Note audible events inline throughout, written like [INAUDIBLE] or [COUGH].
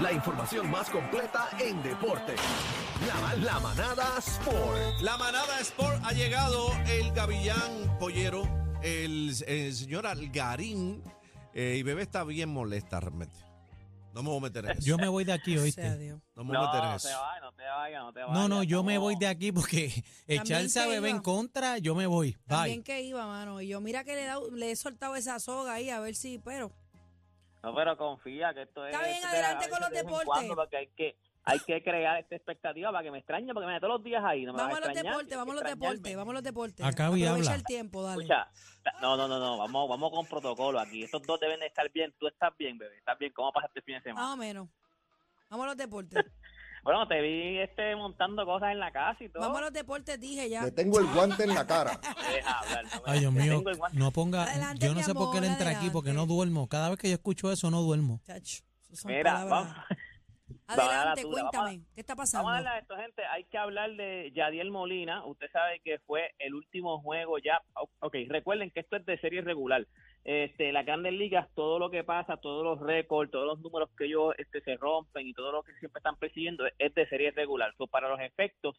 La información más completa en deporte. La, la manada Sport. La manada Sport ha llegado el Gavillán Pollero, el, el señor Algarín, eh, y Bebé está bien molesta realmente. No me voy a meter en eso. Yo me voy de aquí, ¿oíste? No me voy a meter en eso. no te vayas, no te vayas. No, no, yo me voy de aquí porque echarse a bebé en contra, yo me voy. También Bye. que iba, mano. Y yo, mira que le, he dado- le he soltado esa soga ahí a ver si, pero. No, pero confía que esto es... Está bien, adelante a con los de deportes. Porque hay que, hay que crear esta expectativa para que me extrañe, porque me meto todos los días ahí. No me Vamos a los deportes, vamos a los deportes, vamos a los deportes. Acá Aprovecha habla. el tiempo, dale. Escucha, no, no, no, no, vamos, vamos con protocolo aquí. Estos dos deben de estar bien. Tú estás bien, bebé. Estás bien. ¿Cómo pasaste el fin de semana? Más o menos. Vamos a los deportes. [LAUGHS] Bueno, te vi este montando cosas en la casa y todo. Vamos a los deportes, dije ya. Le tengo el guante en la cara. [LAUGHS] Deja hablar, no me- Ay, Dios te mío, tengo el guante. no ponga. Adelante, yo no mi sé por qué le entra aquí, porque no adelante. duermo. Cada vez que yo escucho eso, no duermo. Chacho, esas son Mira, palabras. vamos, Adelante, a cuéntame. ¿Qué está pasando? vamos a hablar de esto, gente. Hay que hablar de Yadiel Molina. Usted sabe que fue el último juego ya. Ok, recuerden que esto es de serie regular. Este, las grandes ligas, todo lo que pasa, todos los récords, todos los números que ellos este, se rompen y todo lo que siempre están persiguiendo es de serie regular. So, para los efectos,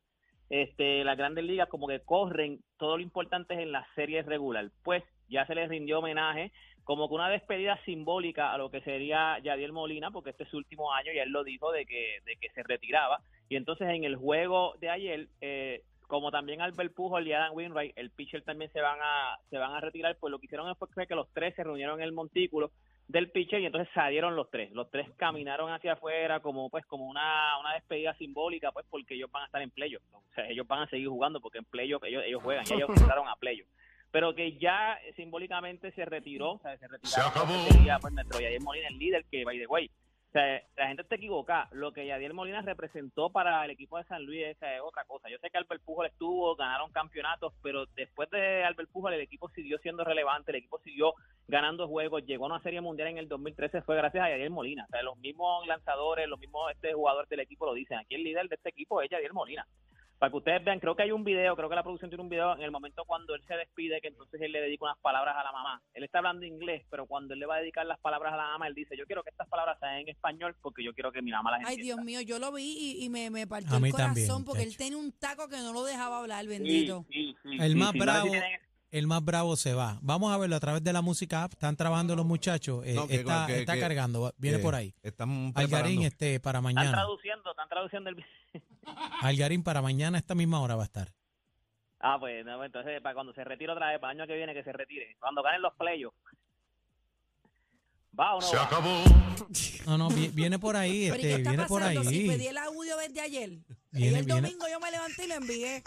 este, las grandes ligas como que corren todo lo importante en la serie regular. Pues ya se les rindió homenaje como que una despedida simbólica a lo que sería Yadiel Molina, porque este es su último año y él lo dijo de que, de que se retiraba. Y entonces en el juego de ayer, eh, como también Albert Pujol y Adam Wainwright, el pitcher también se van a se van a retirar, pues lo que hicieron fue que los tres se reunieron en el montículo del pitcher y entonces salieron los tres. Los tres caminaron hacia afuera como pues como una, una despedida simbólica, pues porque ellos van a estar en playoff. O sea, ellos van a seguir jugando porque en playoff ellos, ellos juegan y ellos [LAUGHS] entraron a playoff pero que ya simbólicamente se retiró, o sea, se retiró. Se acabó. Sería, pues, nuestro Molina, el líder, que, by the way, sea, la gente está equivocada. Lo que Yadier Molina representó para el equipo de San Luis es otra cosa. Yo sé que Albert Pujol estuvo, ganaron campeonatos, pero después de Albert Pujol el equipo siguió siendo relevante, el equipo siguió ganando juegos, llegó a una serie mundial en el 2013, fue gracias a Yadier Molina. Los mismos lanzadores, los mismos este jugadores del equipo lo dicen. Aquí el líder de este equipo es Yadier Molina para que ustedes vean, creo que hay un video, creo que la producción tiene un video en el momento cuando él se despide, que entonces él le dedica unas palabras a la mamá. Él está hablando inglés, pero cuando él le va a dedicar las palabras a la mamá, él dice, yo quiero que estas palabras sean en español porque yo quiero que mi mamá las Ay, entienda. Dios mío, yo lo vi y, y me, me partió A mí el corazón también, porque él tiene un taco que no lo dejaba hablar, bendito. sí, sí, El sí, más no bravo, el más bravo se va. Vamos a verlo a través de la música app. Están trabajando los muchachos. eh, No, que- está que- está que- cargando. Viene Eh, por ahí. Están Algarín este para Están mañana. traduciendo, están traduciendo el video. [LAUGHS] [LAUGHS] Algarín para mañana a esta misma hora va a estar. Ah, pues no, entonces para cuando se retire otra vez, para el año que viene que se retire, cuando ganen los playoffs. ¿Va o no va? No, no, vi- viene por ahí, Pero ¿y qué este, está viene por pasando? Si ahí. pedí el audio desde ayer. y Viene, el viene. domingo yo me levanté y lo envié.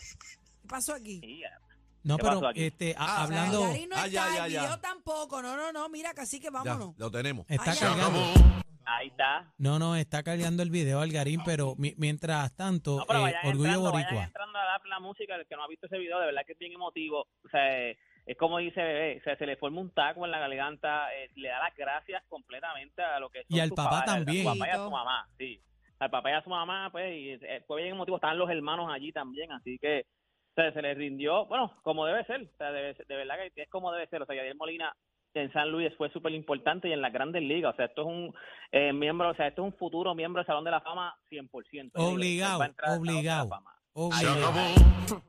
¿Qué pasó aquí? Sí, ya. No, ¿Qué pero aquí? este, a- Ah, O sea, hablando, Algarín no Ah, está, ya, ya, el ya. video tampoco. No, no, no, mira, casi que Ya, vámonos. lo tenemos. está cargando. Ahí está. No, no, está cargando el video Algarín, pero mi- mientras tanto, No, pero eh, vayan Orgullo entrando, vayan Boricua. entrando a dar la música, el que no ha visto ese video, de verdad que es bien emotivo. O sea, eh, es como dice Bebé, o sea, se le forma un taco en la garganta, eh, le da las gracias completamente a lo que son Y al sus papá también. A su papá y a su mamá, sí. Al papá y a su mamá, pues, y eh, fue bien emotivo. Estaban los hermanos allí también, así que o sea, se les rindió, bueno, como debe ser, o sea, debe ser- de verdad que es como debe ser. O sea, Yadier Molina en San Luis fue súper importante y en las grandes ligas. O sea, esto es un eh, miembro, o sea, esto es un futuro miembro del Salón de la Fama 100%. Yo digo, Obligado, obligado. Obligado.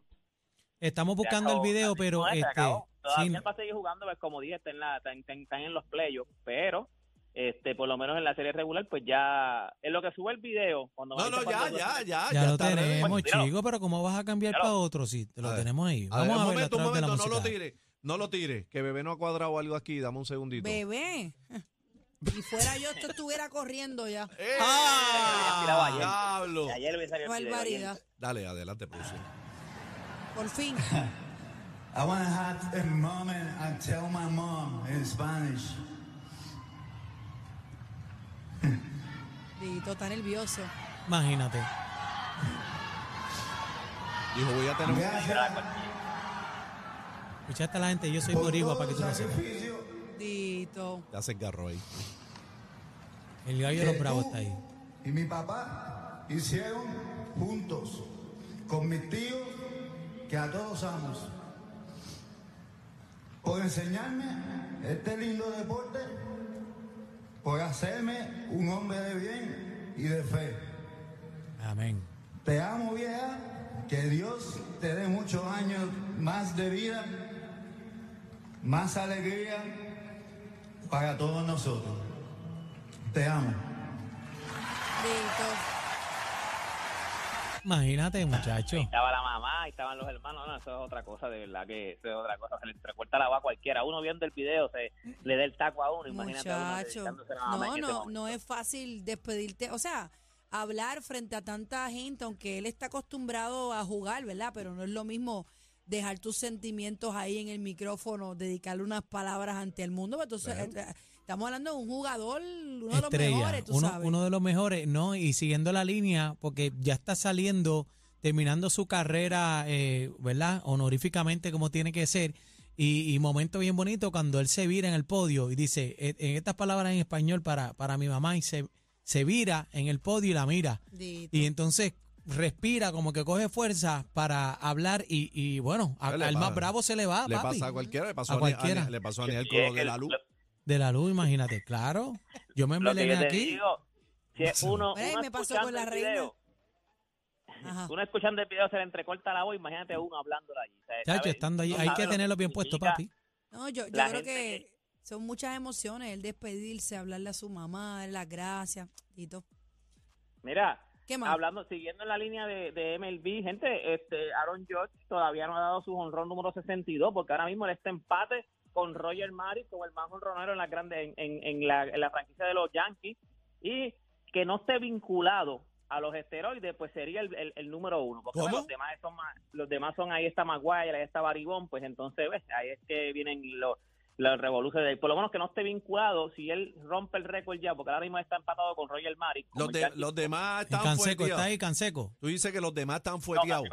Estamos buscando el video, pero este, acabó. Todavía sí, va a seguir jugando, pues, como dije, está en, la, está en, está en- está en los playoffs, pero este por lo menos en la serie regular, pues ya en lo que sube el video. Cuando No, no, ya, cuando- ya, ya. ya lo tenemos, Pues, chico, pero ¿cómo vas a cambiar para otro? Sí, te lo tenemos ahí. A ver, Vamos a, un ver momento, un través de la momento, no lo música. No lo tire, que bebé no ha cuadrado algo aquí, dame un segundito. Bebé. Si fuera yo, esto estuviera corriendo ya. ¡Eh! ayer. ¡Diablo! Y Ayer me salió el video, Barbaridad. Dale, adelante, producción. Por fin. [LAUGHS] I want to have a moment and tell my mom in Spanish. Dito, está nervioso. Imagínate. Dijo, voy a tener un... Escuchaste a la gente, yo soy por boricua para que tú lo sepas. sacrificio Dito. Ya se engarró ahí. El gallo de los bravos está ahí. Y mi papá hicieron juntos con mis tíos que a todos amos. Por enseñarme este lindo deporte, por hacerme un hombre de bien de fe. Amén. Te amo, vieja. Que Dios te dé muchos años más de vida, más alegría para todos nosotros. Te amo. Listo. Imagínate, muchacho. Ahí estaba la mamá, ahí estaban los hermanos. No, eso es otra cosa, de verdad que eso es otra cosa. Se le entrecorta la voz a cualquiera. Uno viendo el video se le da el taco a uno. Imagínate a uno Muchacho. dedicándose a la mamá No, no, no es fácil despedirte. O sea, hablar frente a tanta gente, aunque él está acostumbrado a jugar, ¿verdad? Pero no es lo mismo dejar tus sentimientos ahí en el micrófono, dedicarle unas palabras ante el mundo. pues Entonces, eh, estamos hablando de un jugador, uno de los mejores, tú uno, sabes. uno de los mejores, ¿no? Y siguiendo la línea, porque ya está saliendo, terminando su carrera, eh, ¿verdad? Honoríficamente como tiene que ser. Y, y momento bien bonito cuando él se vira en el podio y dice, eh, en estas palabras en español para, para mi mamá, y se, se vira en el podio y la mira. Dito. Y entonces respira, como que coge fuerza para hablar y, y bueno, a- Le al pasa- más bravo se le va, Le papi. pasa a cualquiera, le pasó A a, Ni- cualquiera. a- le pasó a Aniel con lo de la luz. [LAUGHS] De la luz, imagínate, claro. Yo me Lo que embelené yo te aquí. digo, si es uno, Ey, uno me pasó escuchando con la el reina. video, Ajá. uno escuchando el video se le entrecorta la voz, imagínate uno hablando allí. O sea, Chacho, ¿sabes? estando ahí, No hay sabe que lo tenerlo bien puesto, significa. papi. No, yo, yo La creo gente que son muchas emociones, el despedirse, hablarle a su mamá, darle las gracias, Tito. Mira, ¿Qué más? hablando, siguiendo en la línea de, de MLB, gente, este Aaron Judge todavía no ha dado su honrón número 62, porque ahora mismo él está empate con Roger Maris como el más honronero en la grande en, en, en la, en la franquicia de los Yankees y que no esté vinculado a los esteroides, pues sería el, el- el número uno. Porque los demás son más, los demás son ahí está Maguire, ahí está Baribón, pues entonces ves, ahí es que vienen los los revoluciones, por lo menos que no esté vinculado, si él rompe el récord ya, porque ahora mismo está empatado con Roger Maris. Los, de- los demás están Canseco, está ahí Canseco. Tú dices que los demás están fueteados.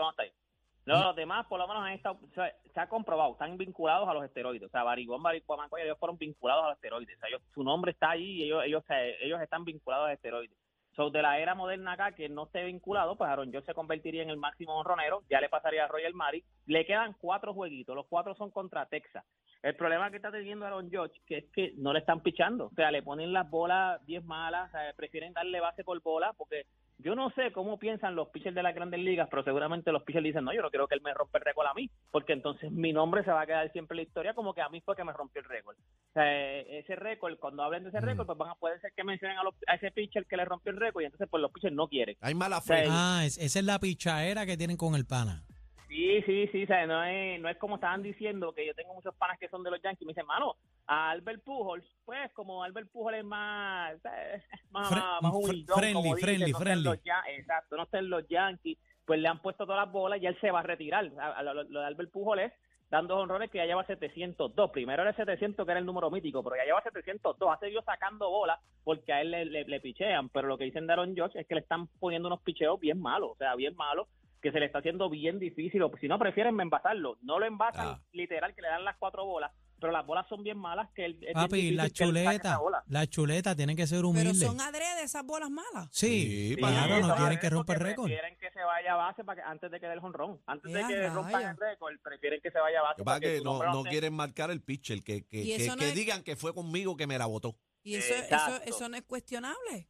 No los demás por lo menos han estado, o sea, se ha comprobado, están vinculados a los esteroides. O sea, Barigón, Barigón, Mancoya, ellos fueron vinculados a los esteroides. O sea, ellos- su nombre está ahí y ellos, ellos, ellos están vinculados a esteroides. So, de la era moderna acá, que no esté vinculado, pues Aaron George se convertiría en el máximo honronero, ya le pasaría a Roger Mari. Le quedan cuatro jueguitos, los cuatro son contra Texas. El problema que está teniendo Aaron George que es que no le están pichando, o sea, le ponen las bolas 10 malas, o sea, prefieren darle base por bola, porque yo no sé cómo piensan los pitchers de las grandes ligas, pero seguramente los pitchers dicen, no, yo no quiero que él me rompa el récord a mí, porque entonces mi nombre se va a quedar siempre en la historia como que a mí fue que me rompió el récord. O sea, ese récord, cuando hablen de ese Mm. récord, pues van a poder ser que mencionen a, los- a ese pitcher que le rompió el récord y entonces pues los pitchers no quieren. Hay mala sea, fe. Ah, es- esa es la pichaera que tienen con el pana. Sí, sí, sí, o sea, no es, no es como estaban diciendo que yo tengo muchos panas que son de los Yankees me dicen, mano, a Albert Pujols, pues como Albert Pujols es más, ¿sabes? más, Fre- más, humildón, friendly, como dicen, friendly, no friendly. los exacto, no está en los Yankees, pues le han puesto todas las bolas y él se va a retirar. Lo, lo- lo de Albert Pujols es dando honrones que ya lleva 702. Primero era el 700 que era el número mítico, pero ya lleva 702. Ha seguido sacando bolas porque a él le, le, le pichean, pero lo que dicen de Aaron George es que le están poniendo unos picheos bien malos, o sea, bien malos que se le está haciendo bien difícil, o si no prefieren envasarlo, no lo envasan Ah. literal que le dan las cuatro bolas, pero las bolas son bien malas que bien Papi, la que chuleta, la chuleta tiene que ser Pero humilde. son adrede esas bolas malas. Sí, Sí, claro, sí, no tienen es que romper porque récord. Prefieren que se vaya a base para que, antes de que dé el jonrón. Antes de que rompan el récord, prefieren que se vaya a base. Que para es que su no, no quieren marcar el pitcher, que, que, que, no que es- digan que fue conmigo que me la votó. Y eso, eso, eso no es cuestionable.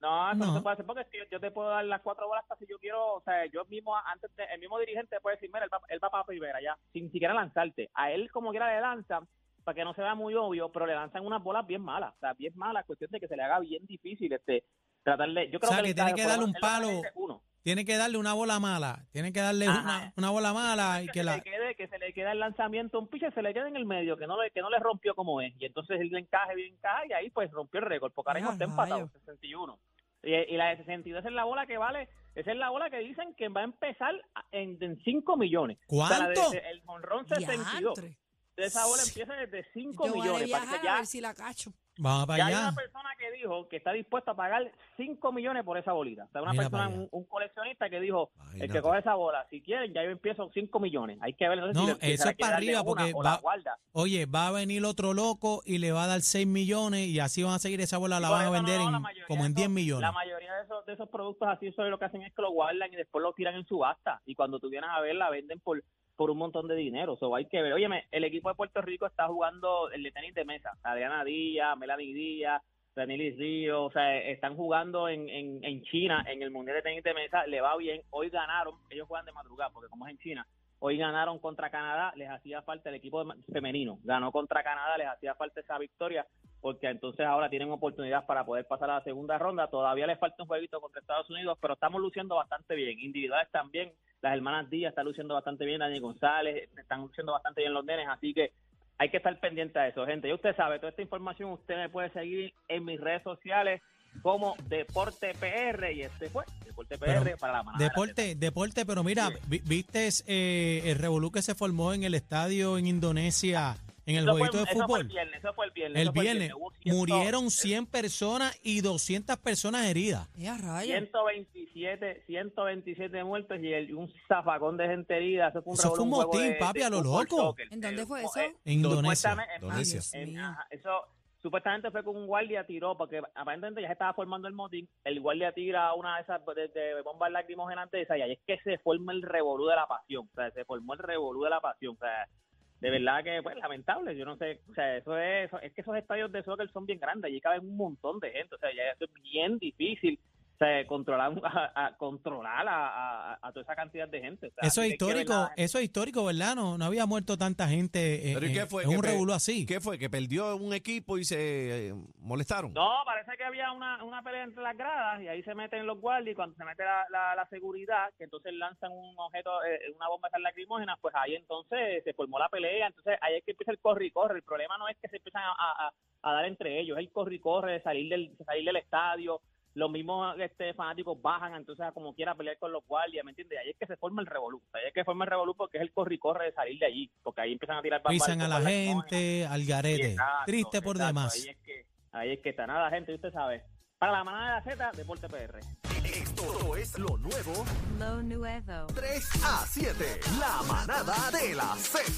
No, eso no. Se puede hacer porque es que yo, te puedo dar las cuatro bolas hasta si yo quiero, o sea, yo mismo, antes de- el mismo dirigente puede decir, mira, él va, él va para primera ya, sin siquiera lanzarte. A él como quiera le lanzan, para que no se vea muy obvio, pero le lanzan unas bolas bien malas, o sea, bien malas, cuestión de que se le haga bien difícil este tratarle, yo creo O sea, que, tiene que darle un palo. uno. Tiene que darle una bola mala. Tiene que darle una, una bola mala y que, que se la. le quede, que se le quede el lanzamiento un pitcher, se le quede en el medio, que no le, que no le rompió como es. Y entonces él le encaje bien encaja y ahí pues rompió el récord, porque ahora mismo Ah, está empatado, rayos. 61. Y, y la de 62 es la bola que vale, esa es la bola que dicen que va a empezar en, en 5 millones. O sea, de- ¿Cuánto? el honrón 62. Diantre. De esa bola empieza desde 5 Yo voy a millones. para que viajar a ya, ver si la cacho. Vamos para ya hay una persona que dijo que está dispuesta a pagar 5 millones por esa bolita. O sea, una Mira persona, un, un coleccionista que dijo, el que coge esa bola, si quieren, ya yo empiezo 5 millones. Hay que ver No, si le- si eso es para arriba, porque va- guarda. Oye, va a venir otro loco y le va a dar 6 millones y así van a seguir esa bola, la van a eso no, vender no, en, como en 10 esos- millones. La mayoría de esos, de esos productos así eso lo que hacen es que lo guardan y después lo tiran en subasta. Y cuando tú vienes a ver, la venden por por un montón de dinero. So, hay que ver. Óyeme, el equipo de Puerto Rico está jugando el de tenis de mesa. Adriana Díaz, Melanie Díaz, Daniel Río, o sea, están jugando en, en, en China, en el Mundial de Tenis de Mesa, le va bien. Hoy ganaron, ellos juegan de madrugada, porque como es en China, hoy ganaron contra Canadá, les hacía falta el equipo femenino, ganó contra Canadá, les hacía falta esa victoria, porque entonces ahora tienen oportunidad para poder pasar a la segunda ronda. Todavía les falta un jueguito contra Estados Unidos, pero estamos luciendo bastante bien. Individuales también, las hermanas Díaz están luciendo bastante bien, Dani González, están luciendo bastante bien los nenes, así que hay que estar pendiente a eso, gente. Y usted sabe, toda esta información usted me puede seguir en mis redes sociales como Deporte PR, y este fue Deporte PR Pero, para la manada. de la Deporte, deporte, pero mira, vi- ¿viste eh, el revolú que se formó en el estadio en Indonesia en el Eso fue- de Eso fue fútbol? el viernes, eso fue el viernes. El eso fue viernes Hubo ciento- murieron 100 personas y 200 personas heridas. ¡Eh, a rayos! 127, 127 muertos y el- un zafacón de gente herida. Eso fue un, Eso fue un revolú, juego motín, de- papi, de a lo loco. soccer. ¿En dónde fue eso? En Indonesia. supuestamente- en- Indonesia. En- ajá, eso supuestamente fue con un guardia tiró porque aparentemente ya se estaba formando el motín el guardia tira una de esas de, de bombas lacrimógenas de esas y ahí es que se forma el revolú de la pasión o sea se formó el revolú de la pasión o sea de verdad que pues lamentable yo no sé o sea eso es es que esos estadios de soccer son bien grandes y caben un montón de gente o sea ya eso es bien difícil sea, controlar [LAUGHS] a, a- controlar a, a- a toda esa cantidad de gente o sea, Eso es histórico, la- eso es histórico, ¿verdad? No, no había muerto tanta gente en, ¿Pero y qué en- fue? en ¿Que un revolú así. ¿Qué fue? ¿Que perdió un equipo y se eh, molestaron? No, parece que había una, una pelea entre las gradas y ahí se meten los guardias y cuando se mete la, la, la seguridad, que entonces lanzan un objeto, eh, una bomba de esas lacrimógenas, pues ahí entonces se formó la pelea, entonces ahí es que empieza el corre y corre. El problema no es que se empiezan a, a- a dar entre ellos, es el corre y corre de salir del, de salir del estadio. Los mismos este, fanáticos bajan entonces a como quiera pelear con los guardias, ¿me entiendes? Ahí es que se forma el revolú. Ahí es que forma el revolú porque es el corre y corre de salir de allí, porque ahí empiezan a tirar Pisan a la gente, al garete. Exacto, Triste por exacto, demás. Ahí es, que, ahí es que está nada, gente, usted sabe. Para la manada de la Z, Deporte PR. Esto es lo nuevo Lo nuevo. 3 a 7. La manada de la Z.